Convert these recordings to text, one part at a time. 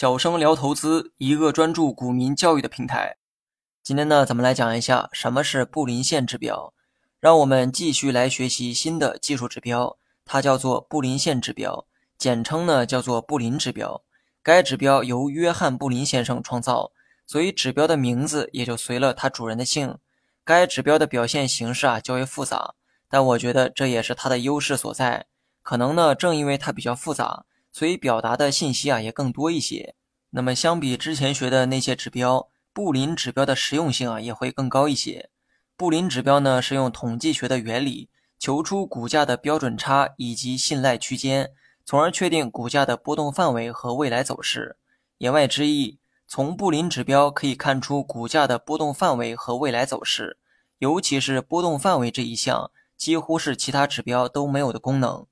小生聊投资，一个专注股民教育的平台。今天呢，咱们来讲一下什么是布林线指标。让我们继续来学习新的技术指标，它叫做布林线指标，简称呢叫做布林指标。该指标由约翰·布林先生创造，所以指标的名字也就随了它主人的姓。该指标的表现形式啊较为复杂，但我觉得这也是它的优势所在。可能呢，正因为它比较复杂。所以表达的信息啊也更多一些。那么相比之前学的那些指标，布林指标的实用性啊也会更高一些。布林指标呢是用统计学的原理求出股价的标准差以及信赖区间，从而确定股价的波动范围和未来走势。言外之意，从布林指标可以看出股价的波动范围和未来走势，尤其是波动范围这一项，几乎是其他指标都没有的功能。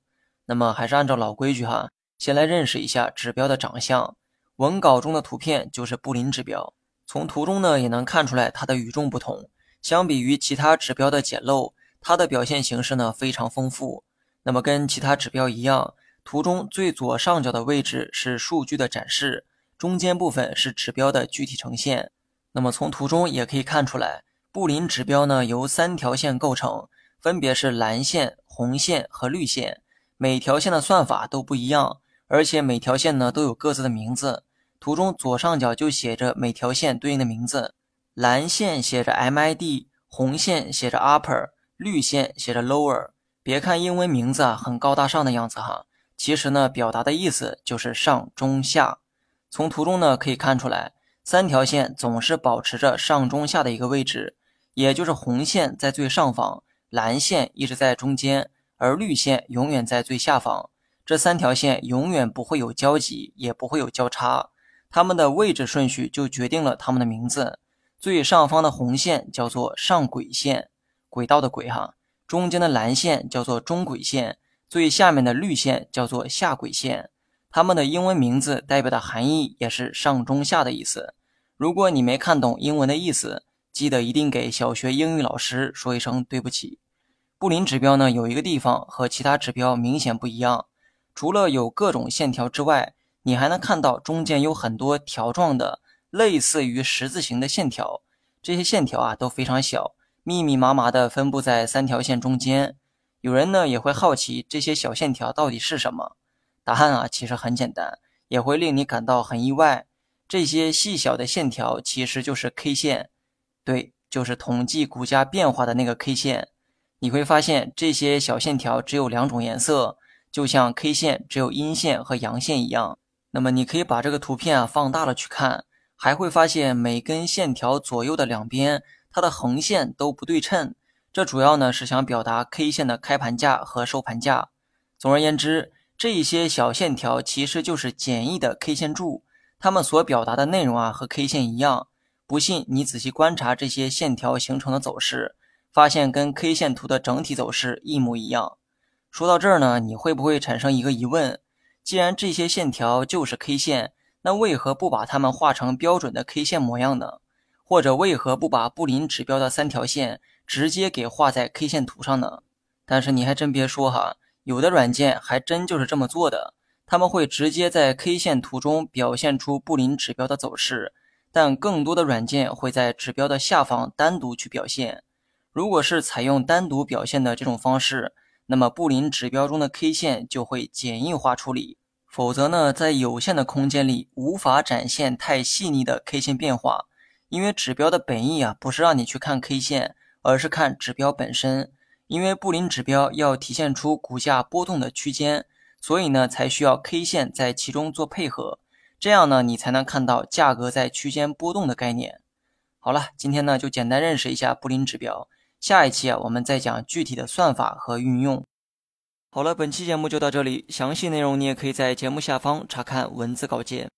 那么还是按照老规矩哈。先来认识一下指标的长相，文稿中的图片就是布林指标。从图中呢也能看出来它的与众不同。相比于其他指标的简陋，它的表现形式呢非常丰富。那么跟其他指标一样，图中最左上角的位置是数据的展示，中间部分是指标的具体呈现。那么从图中也可以看出来，布林指标呢由三条线构成，分别是蓝线、红线和绿线，每条线的算法都不一样。而且每条线呢都有各自的名字，图中左上角就写着每条线对应的名字，蓝线写着 MID，红线写着 Upper，绿线写着 Lower。别看英文名字啊很高大上的样子哈，其实呢表达的意思就是上中下。从图中呢可以看出来，三条线总是保持着上中下的一个位置，也就是红线在最上方，蓝线一直在中间，而绿线永远在最下方。这三条线永远不会有交集，也不会有交叉，它们的位置顺序就决定了它们的名字。最上方的红线叫做上轨线，轨道的轨哈；中间的蓝线叫做中轨线，最下面的绿线叫做下轨线。它们的英文名字代表的含义也是上中下的意思。如果你没看懂英文的意思，记得一定给小学英语老师说一声对不起。布林指标呢，有一个地方和其他指标明显不一样。除了有各种线条之外，你还能看到中间有很多条状的，类似于十字形的线条。这些线条啊都非常小，密密麻麻的分布在三条线中间。有人呢也会好奇这些小线条到底是什么？答案啊其实很简单，也会令你感到很意外。这些细小的线条其实就是 K 线，对，就是统计股价变化的那个 K 线。你会发现这些小线条只有两种颜色。就像 K 线只有阴线和阳线一样，那么你可以把这个图片啊放大了去看，还会发现每根线条左右的两边，它的横线都不对称。这主要呢是想表达 K 线的开盘价和收盘价。总而言之，这一些小线条其实就是简易的 K 线柱，它们所表达的内容啊和 K 线一样。不信你仔细观察这些线条形成的走势，发现跟 K 线图的整体走势一模一样。说到这儿呢，你会不会产生一个疑问？既然这些线条就是 K 线，那为何不把它们画成标准的 K 线模样呢？或者为何不把布林指标的三条线直接给画在 K 线图上呢？但是你还真别说哈，有的软件还真就是这么做的，他们会直接在 K 线图中表现出布林指标的走势，但更多的软件会在指标的下方单独去表现。如果是采用单独表现的这种方式，那么布林指标中的 K 线就会简易化处理，否则呢，在有限的空间里无法展现太细腻的 K 线变化。因为指标的本意啊，不是让你去看 K 线，而是看指标本身。因为布林指标要体现出股价波动的区间，所以呢，才需要 K 线在其中做配合，这样呢，你才能看到价格在区间波动的概念。好了，今天呢，就简单认识一下布林指标。下一期啊，我们再讲具体的算法和运用。好了，本期节目就到这里，详细内容你也可以在节目下方查看文字稿件。